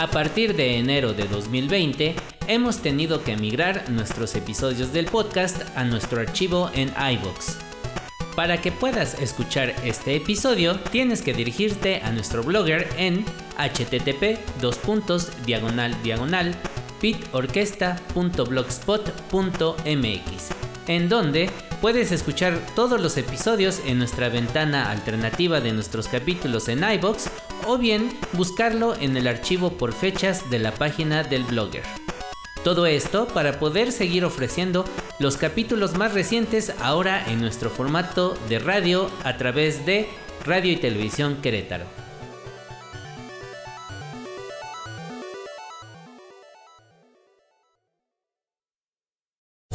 A partir de enero de 2020, hemos tenido que migrar nuestros episodios del podcast a nuestro archivo en iVoox. Para que puedas escuchar este episodio, tienes que dirigirte a nuestro blogger en http diagonal diagonal pitorquesta.blogspot.mx, en donde puedes escuchar todos los episodios en nuestra ventana alternativa de nuestros capítulos en iBox o bien buscarlo en el archivo por fechas de la página del blogger. Todo esto para poder seguir ofreciendo los capítulos más recientes ahora en nuestro formato de radio a través de Radio y Televisión Querétaro.